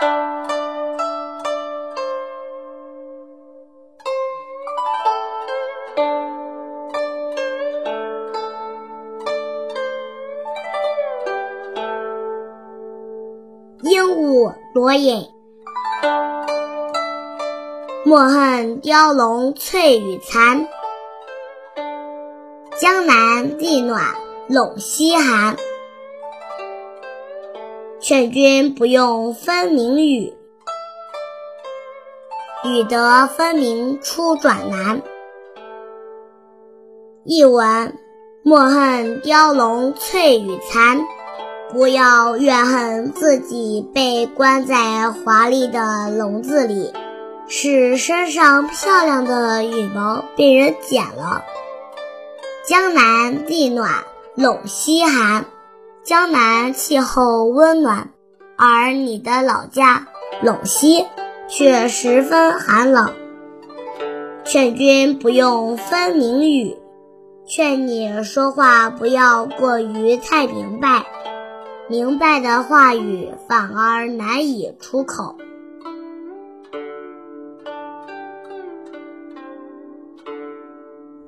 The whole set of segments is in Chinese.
鹦鹉罗隐，莫恨雕龙翠羽残。江南地暖陇西寒。劝君不用分明语，语得分明出转难。译文：莫恨雕龙翠羽残。不要怨恨自己被关在华丽的笼子里，使身上漂亮的羽毛被人剪了。江南地暖陇西寒，江南气候温暖，而你的老家陇西却十分寒冷。劝君不用分明语，劝你说话不要过于太明白。明白的话语反而难以出口。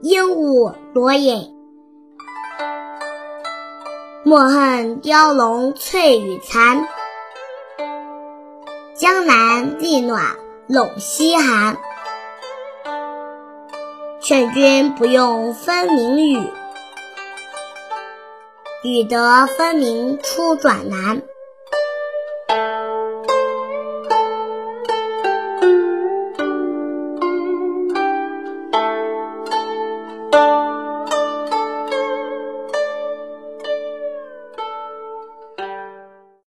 鹦鹉罗隐，莫恨雕龙翠羽残。江南地暖陇西寒。劝君不用分明语。语得分明出转难。